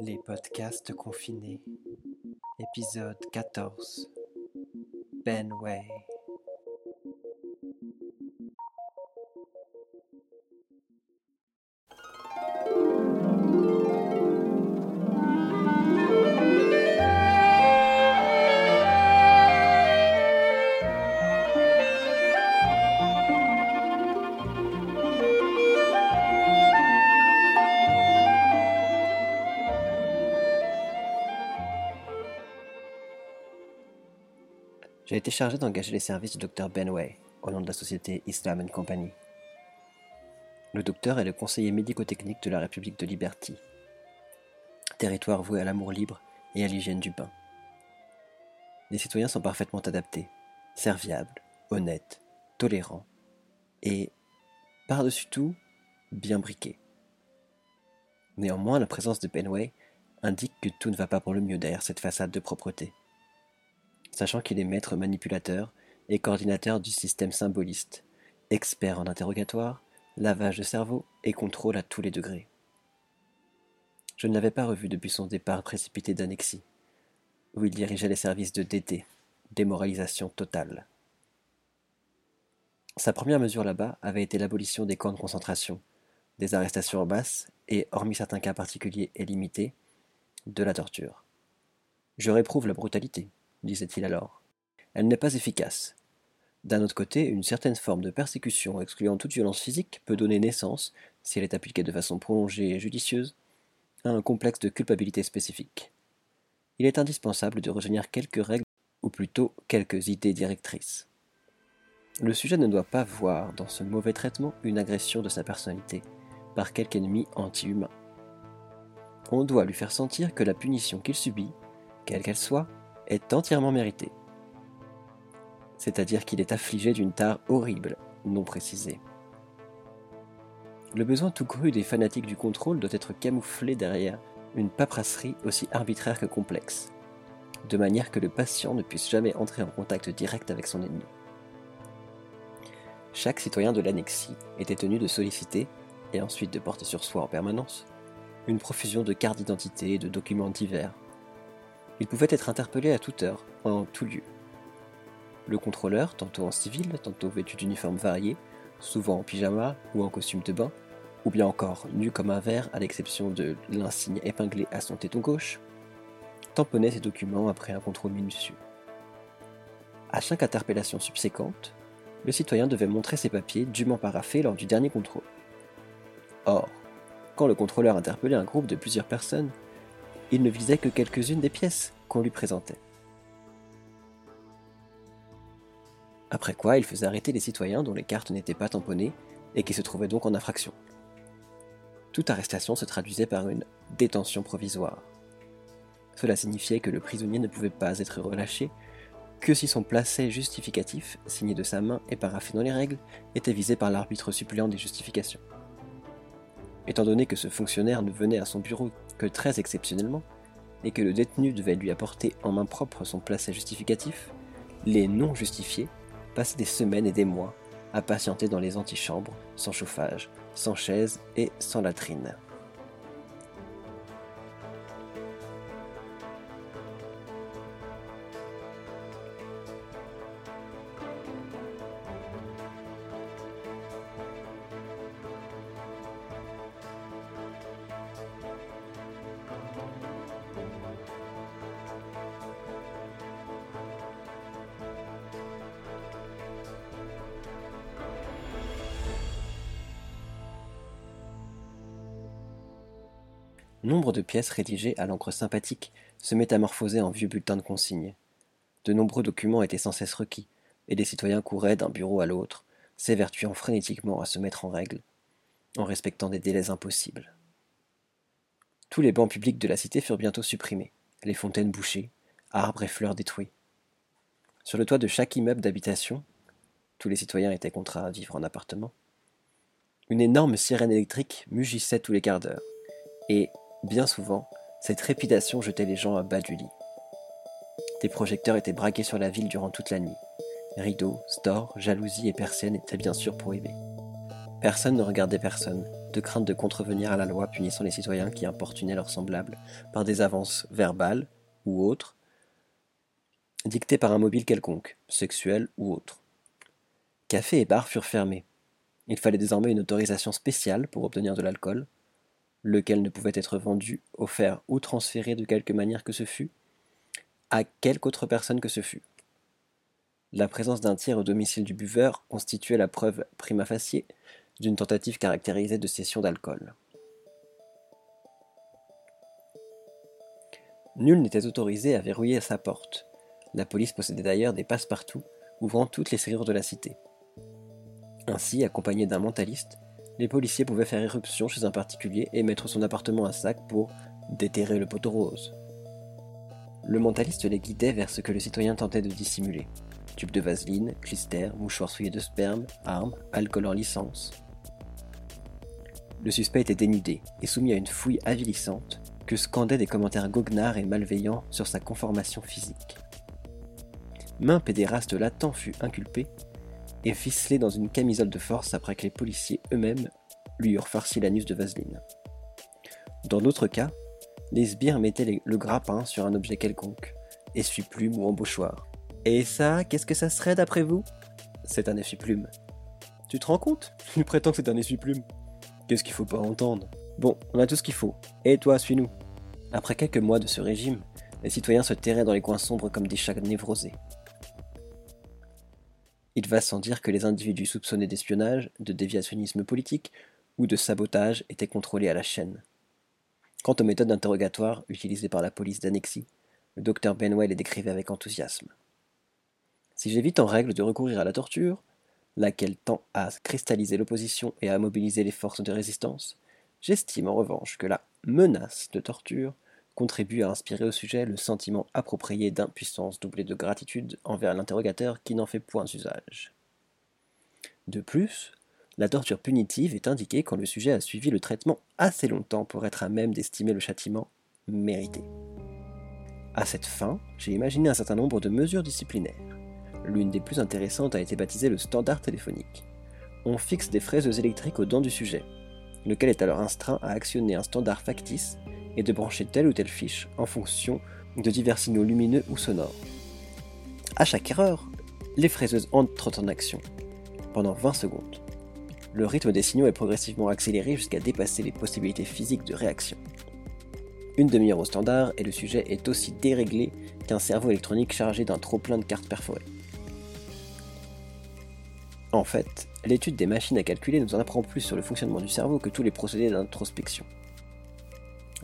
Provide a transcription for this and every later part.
Les podcasts confinés. Épisode 14. Benway. J'ai été chargé d'engager les services du Dr Benway au nom de la société Islam Company. Le docteur est le conseiller médico-technique de la République de Liberty, territoire voué à l'amour libre et à l'hygiène du bain. Les citoyens sont parfaitement adaptés, serviables, honnêtes, tolérants et, par-dessus tout, bien briqués. Néanmoins, la présence de Benway indique que tout ne va pas pour le mieux derrière cette façade de propreté sachant qu'il est maître manipulateur et coordinateur du système symboliste, expert en interrogatoire, lavage de cerveau et contrôle à tous les degrés. Je ne l'avais pas revu depuis son départ précipité d'Annexie, où il dirigeait les services de DT, démoralisation totale. Sa première mesure là-bas avait été l'abolition des camps de concentration, des arrestations en masse et, hormis certains cas particuliers et limités, de la torture. Je réprouve la brutalité, disait-il alors. Elle n'est pas efficace. D'un autre côté, une certaine forme de persécution excluant toute violence physique peut donner naissance, si elle est appliquée de façon prolongée et judicieuse, à un complexe de culpabilité spécifique. Il est indispensable de retenir quelques règles, ou plutôt quelques idées directrices. Le sujet ne doit pas voir dans ce mauvais traitement une agression de sa personnalité par quelque ennemi anti-humain. On doit lui faire sentir que la punition qu'il subit, quelle qu'elle soit, est entièrement mérité. C'est-à-dire qu'il est affligé d'une tare horrible, non précisée. Le besoin tout cru des fanatiques du contrôle doit être camouflé derrière une paperasserie aussi arbitraire que complexe, de manière que le patient ne puisse jamais entrer en contact direct avec son ennemi. Chaque citoyen de l'annexie était tenu de solliciter, et ensuite de porter sur soi en permanence, une profusion de cartes d'identité et de documents divers il pouvait être interpellé à toute heure, en tout lieu. Le contrôleur, tantôt en civil, tantôt vêtu d'uniformes variés, souvent en pyjama ou en costume de bain, ou bien encore nu comme un verre à l'exception de l'insigne épinglé à son téton gauche, tamponnait ses documents après un contrôle minutieux. À chaque interpellation subséquente, le citoyen devait montrer ses papiers dûment paraffés lors du dernier contrôle. Or, quand le contrôleur interpellait un groupe de plusieurs personnes, il ne visait que quelques-unes des pièces qu'on lui présentait. Après quoi, il faisait arrêter les citoyens dont les cartes n'étaient pas tamponnées et qui se trouvaient donc en infraction. Toute arrestation se traduisait par une détention provisoire. Cela signifiait que le prisonnier ne pouvait pas être relâché que si son placet justificatif, signé de sa main et paraffé dans les règles, était visé par l'arbitre suppléant des justifications. Étant donné que ce fonctionnaire ne venait à son bureau que très exceptionnellement, et que le détenu devait lui apporter en main propre son placet justificatif, les non justifiés passaient des semaines et des mois à patienter dans les antichambres, sans chauffage, sans chaise et sans latrine. Nombre de pièces rédigées à l'encre sympathique se métamorphosaient en vieux bulletins de consignes. De nombreux documents étaient sans cesse requis, et les citoyens couraient d'un bureau à l'autre, s'évertuant frénétiquement à se mettre en règle, en respectant des délais impossibles. Tous les bancs publics de la cité furent bientôt supprimés, les fontaines bouchées, arbres et fleurs détruits. Sur le toit de chaque immeuble d'habitation, tous les citoyens étaient contraints à vivre en appartement, une énorme sirène électrique mugissait tous les quarts d'heure, et, Bien souvent, cette trépidation jetait les gens à bas du lit. Des projecteurs étaient braqués sur la ville durant toute la nuit. Rideaux, stores, jalousies et persiennes étaient bien sûr prohibés. Personne ne regardait personne, de crainte de contrevenir à la loi punissant les citoyens qui importunaient leurs semblables par des avances verbales ou autres, dictées par un mobile quelconque, sexuel ou autre. Cafés et bars furent fermés. Il fallait désormais une autorisation spéciale pour obtenir de l'alcool, lequel ne pouvait être vendu, offert ou transféré de quelque manière que ce fût, à quelque autre personne que ce fût. La présence d'un tiers au domicile du buveur constituait la preuve prima facie d'une tentative caractérisée de cession d'alcool. Nul n'était autorisé à verrouiller sa porte. La police possédait d'ailleurs des passe-partout ouvrant toutes les serrures de la cité. Ainsi, accompagnés d'un mentaliste, les policiers pouvaient faire irruption chez un particulier et mettre son appartement à sac pour déterrer le poteau rose. Le mentaliste les guidait vers ce que le citoyen tentait de dissimuler. Tube de vaseline, clister, mouchoir souillé de sperme, armes, alcool en licence. Le suspect était dénudé et soumis à une fouille avilissante que scandaient des commentaires goguenards et malveillants sur sa conformation physique. Main pédéraste latent fut inculpé et ficelé dans une camisole de force après que les policiers eux-mêmes lui eurent farci l'anus de vaseline. Dans d'autres cas, les sbires mettaient le grappin sur un objet quelconque, essuie-plume ou embauchoir. Et ça, qu'est-ce que ça serait d'après vous? C'est un essuie-plume. Tu te rends compte? Il prétend que c'est un essuie-plume. Qu'est-ce qu'il faut pas entendre? Bon, on a tout ce qu'il faut. Et toi, suis-nous. Après quelques mois de ce régime, les citoyens se terraient dans les coins sombres comme des chats névrosés. Il va sans dire que les individus soupçonnés d'espionnage, de déviationnisme politique ou de sabotage étaient contrôlés à la chaîne. Quant aux méthodes d'interrogatoire utilisées par la police d'Annexie, le docteur Benwell les décrivait avec enthousiasme. Si j'évite en règle de recourir à la torture, laquelle tend à cristalliser l'opposition et à mobiliser les forces de résistance, j'estime en revanche que la menace de torture contribue à inspirer au sujet le sentiment approprié d'impuissance doublé de gratitude envers l'interrogateur qui n'en fait point usage. De plus, la torture punitive est indiquée quand le sujet a suivi le traitement assez longtemps pour être à même d'estimer le châtiment mérité. À cette fin, j'ai imaginé un certain nombre de mesures disciplinaires. L'une des plus intéressantes a été baptisée le standard téléphonique. On fixe des fraises électriques aux dents du sujet, lequel est alors instreint à actionner un standard factice et de brancher telle ou telle fiche en fonction de divers signaux lumineux ou sonores. À chaque erreur, les fraiseuses entrent en action pendant 20 secondes le rythme des signaux est progressivement accéléré jusqu'à dépasser les possibilités physiques de réaction. Une demi-heure au standard et le sujet est aussi déréglé qu'un cerveau électronique chargé d'un trop-plein de cartes perforées. En fait, l'étude des machines à calculer nous en apprend plus sur le fonctionnement du cerveau que tous les procédés d'introspection.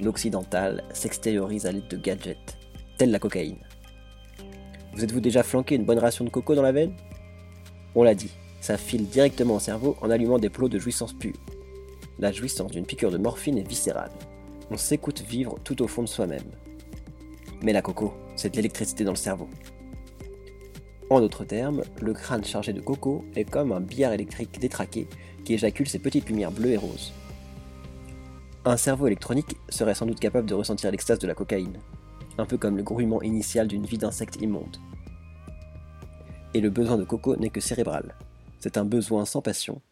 L'occidental s'extériorise à l'aide de gadgets, tels la cocaïne. Vous êtes-vous déjà flanqué une bonne ration de coco dans la veine? On l'a dit, ça file directement au cerveau en allumant des plots de jouissance pure. La jouissance d'une piqûre de morphine est viscérale. On s'écoute vivre tout au fond de soi-même. Mais la coco, c'est de l'électricité dans le cerveau. En d'autres termes, le crâne chargé de coco est comme un billard électrique détraqué qui éjacule ses petites lumières bleues et roses. Un cerveau électronique serait sans doute capable de ressentir l'extase de la cocaïne, un peu comme le grouillement initial d'une vie d'insecte immonde. Et le besoin de coco n'est que cérébral, c'est un besoin sans passion,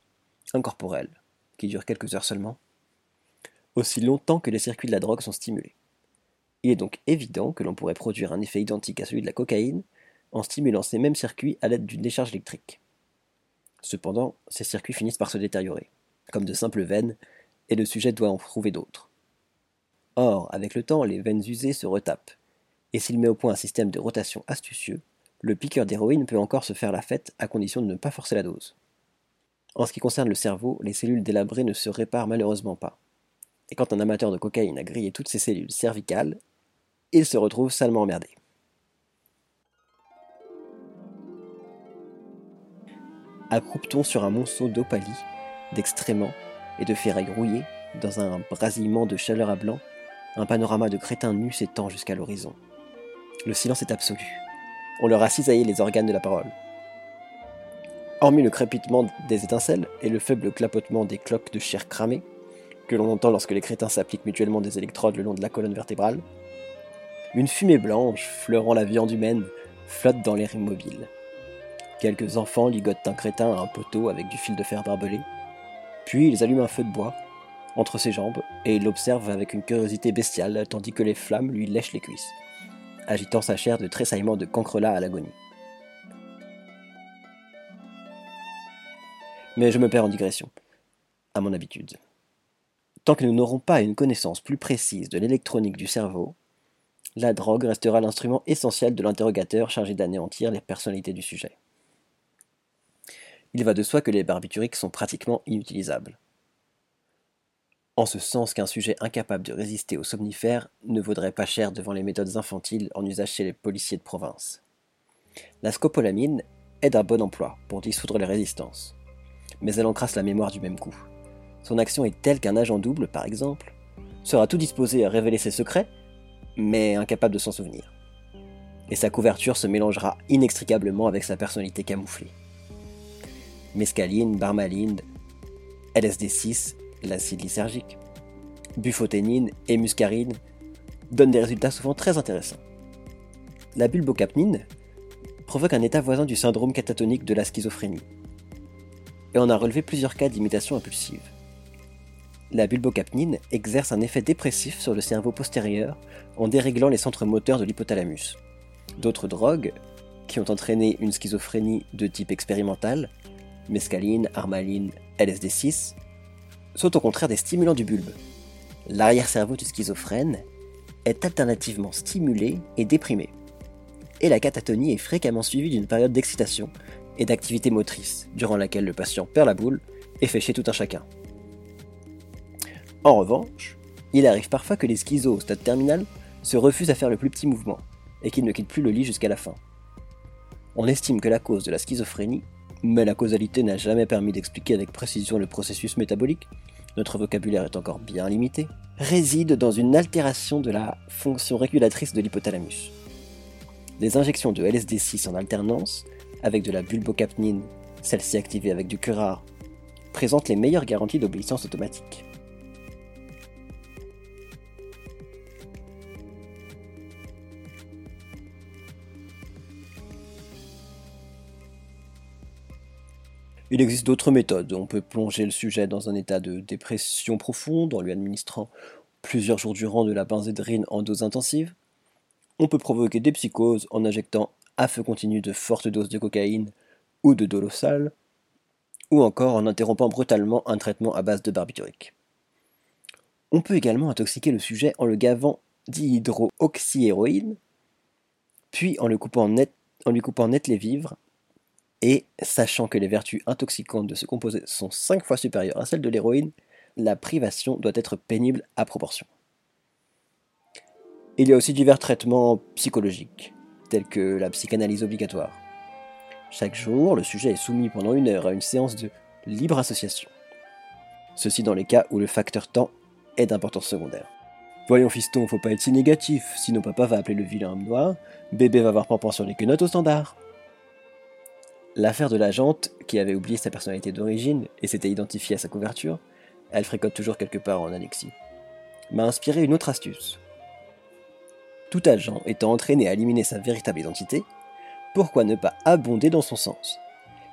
incorporel, qui dure quelques heures seulement, aussi longtemps que les circuits de la drogue sont stimulés. Il est donc évident que l'on pourrait produire un effet identique à celui de la cocaïne en stimulant ces mêmes circuits à l'aide d'une décharge électrique. Cependant, ces circuits finissent par se détériorer, comme de simples veines, et le sujet doit en trouver d'autres. Or, avec le temps, les veines usées se retapent, et s'il met au point un système de rotation astucieux, le piqueur d'héroïne peut encore se faire la fête à condition de ne pas forcer la dose. En ce qui concerne le cerveau, les cellules délabrées ne se réparent malheureusement pas. Et quand un amateur de cocaïne a grillé toutes ses cellules cervicales, il se retrouve salement emmerdé. Accroupe-t-on sur un monceau d'opalie, d'extréments et de ferrailles rouillées, dans un brasillement de chaleur à blanc, un panorama de crétins nus s'étend jusqu'à l'horizon. Le silence est absolu on leur a cisaillé les organes de la parole. Hormis le crépitement des étincelles et le faible clapotement des cloques de chair cramée, que l'on entend lorsque les crétins s'appliquent mutuellement des électrodes le long de la colonne vertébrale, une fumée blanche, fleurant la viande humaine, flotte dans l'air immobile. Quelques enfants ligotent un crétin à un poteau avec du fil de fer barbelé. Puis ils allument un feu de bois entre ses jambes et il l'observe avec une curiosité bestiale tandis que les flammes lui lèchent les cuisses, agitant sa chair de tressaillements de cancrelat à l'agonie. Mais je me perds en digression, à mon habitude. Tant que nous n'aurons pas une connaissance plus précise de l'électronique du cerveau, la drogue restera l'instrument essentiel de l'interrogateur chargé d'anéantir les personnalités du sujet. Il va de soi que les barbituriques sont pratiquement inutilisables. En ce sens qu'un sujet incapable de résister aux somnifères ne vaudrait pas cher devant les méthodes infantiles en usage chez les policiers de province. La scopolamine est d'un bon emploi pour dissoudre les résistances, mais elle encrasse la mémoire du même coup. Son action est telle qu'un agent double, par exemple, sera tout disposé à révéler ses secrets, mais incapable de s'en souvenir. Et sa couverture se mélangera inextricablement avec sa personnalité camouflée. Mescaline, barmaline, LSD6, l'acide lysergique, bufoténine et muscarine donnent des résultats souvent très intéressants. La bulbocapnine provoque un état voisin du syndrome catatonique de la schizophrénie, et on a relevé plusieurs cas d'imitation impulsive la bulbocapnine exerce un effet dépressif sur le cerveau postérieur en déréglant les centres moteurs de l'hypothalamus. D'autres drogues, qui ont entraîné une schizophrénie de type expérimental, mescaline, armaline, LSD6, sont au contraire des stimulants du bulbe. L'arrière-cerveau du schizophrène est alternativement stimulé et déprimé. Et la catatonie est fréquemment suivie d'une période d'excitation et d'activité motrice, durant laquelle le patient perd la boule et fait chier tout un chacun. En revanche, il arrive parfois que les schizos au stade terminal se refusent à faire le plus petit mouvement et qu'ils ne quittent plus le lit jusqu'à la fin. On estime que la cause de la schizophrénie, mais la causalité n'a jamais permis d'expliquer avec précision le processus métabolique, notre vocabulaire est encore bien limité, réside dans une altération de la fonction régulatrice de l'hypothalamus. Les injections de LSD6 en alternance, avec de la bulbocapnine, celle-ci activée avec du curare, présentent les meilleures garanties d'obéissance automatique. Il existe d'autres méthodes. On peut plonger le sujet dans un état de dépression profonde en lui administrant plusieurs jours durant de la benzédrine en dose intensive. On peut provoquer des psychoses en injectant à feu continu de fortes doses de cocaïne ou de dolosal, ou encore en interrompant brutalement un traitement à base de barbiturique. On peut également intoxiquer le sujet en le gavant d'hydroxyhéroïne, puis en lui coupant net les vivres et sachant que les vertus intoxicantes de ce composé sont 5 fois supérieures à celles de l'héroïne, la privation doit être pénible à proportion. Il y a aussi divers traitements psychologiques, tels que la psychanalyse obligatoire. Chaque jour, le sujet est soumis pendant une heure à une séance de libre association. Ceci dans les cas où le facteur temps est d'importance secondaire. Voyons fiston, faut pas être si négatif, sinon papa va appeler le vilain homme noir, bébé va voir pampan sur les quenottes au standard. L'affaire de la qui avait oublié sa personnalité d'origine et s'était identifiée à sa couverture, elle fréquente toujours quelque part en Alexis, m'a inspiré une autre astuce. Tout agent étant entraîné à éliminer sa véritable identité, pourquoi ne pas abonder dans son sens?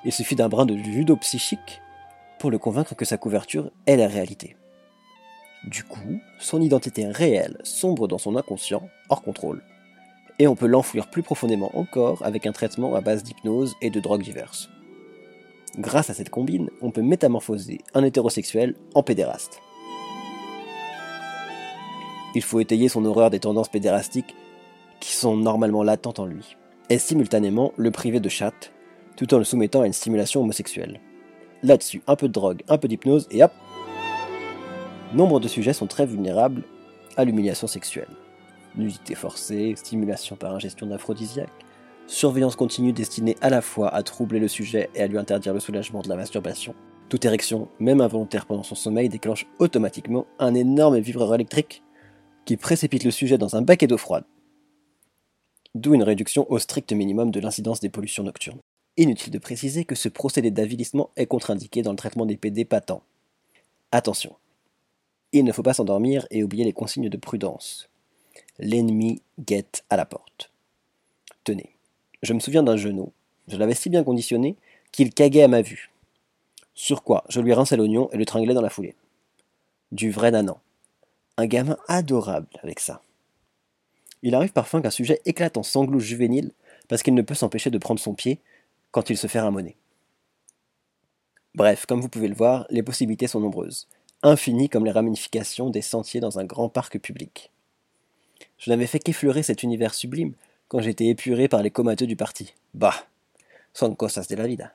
Il suffit d'un brin de judo psychique pour le convaincre que sa couverture est la réalité. Du coup, son identité réelle sombre dans son inconscient, hors contrôle et on peut l'enfouir plus profondément encore avec un traitement à base d'hypnose et de drogues diverses. Grâce à cette combine, on peut métamorphoser un hétérosexuel en pédéraste. Il faut étayer son horreur des tendances pédérastiques qui sont normalement latentes en lui, et simultanément le priver de chatte, tout en le soumettant à une stimulation homosexuelle. Là-dessus, un peu de drogue, un peu d'hypnose, et hop Nombre de sujets sont très vulnérables à l'humiliation sexuelle nudité forcée, stimulation par ingestion d'aphrodisiaques, surveillance continue destinée à la fois à troubler le sujet et à lui interdire le soulagement de la masturbation. Toute érection, même involontaire pendant son sommeil, déclenche automatiquement un énorme vibreur électrique qui précipite le sujet dans un baquet d'eau froide. D'où une réduction au strict minimum de l'incidence des pollutions nocturnes. Inutile de préciser que ce procédé d'avilissement est contre-indiqué dans le traitement des PD patents. Attention, il ne faut pas s'endormir et oublier les consignes de prudence l'ennemi guette à la porte. Tenez, je me souviens d'un genou, je l'avais si bien conditionné qu'il caguait à ma vue. Sur quoi, je lui rinçais l'oignon et le tringlais dans la foulée. Du vrai nanan. Un gamin adorable avec ça. Il arrive parfois qu'un sujet éclate en sanglots juvéniles parce qu'il ne peut s'empêcher de prendre son pied quand il se fait ramoner. Bref, comme vous pouvez le voir, les possibilités sont nombreuses, infinies comme les ramifications des sentiers dans un grand parc public. Je n'avais fait qu'effleurer cet univers sublime quand j'étais épuré par les comateux du parti. Bah, son cosas de la vida.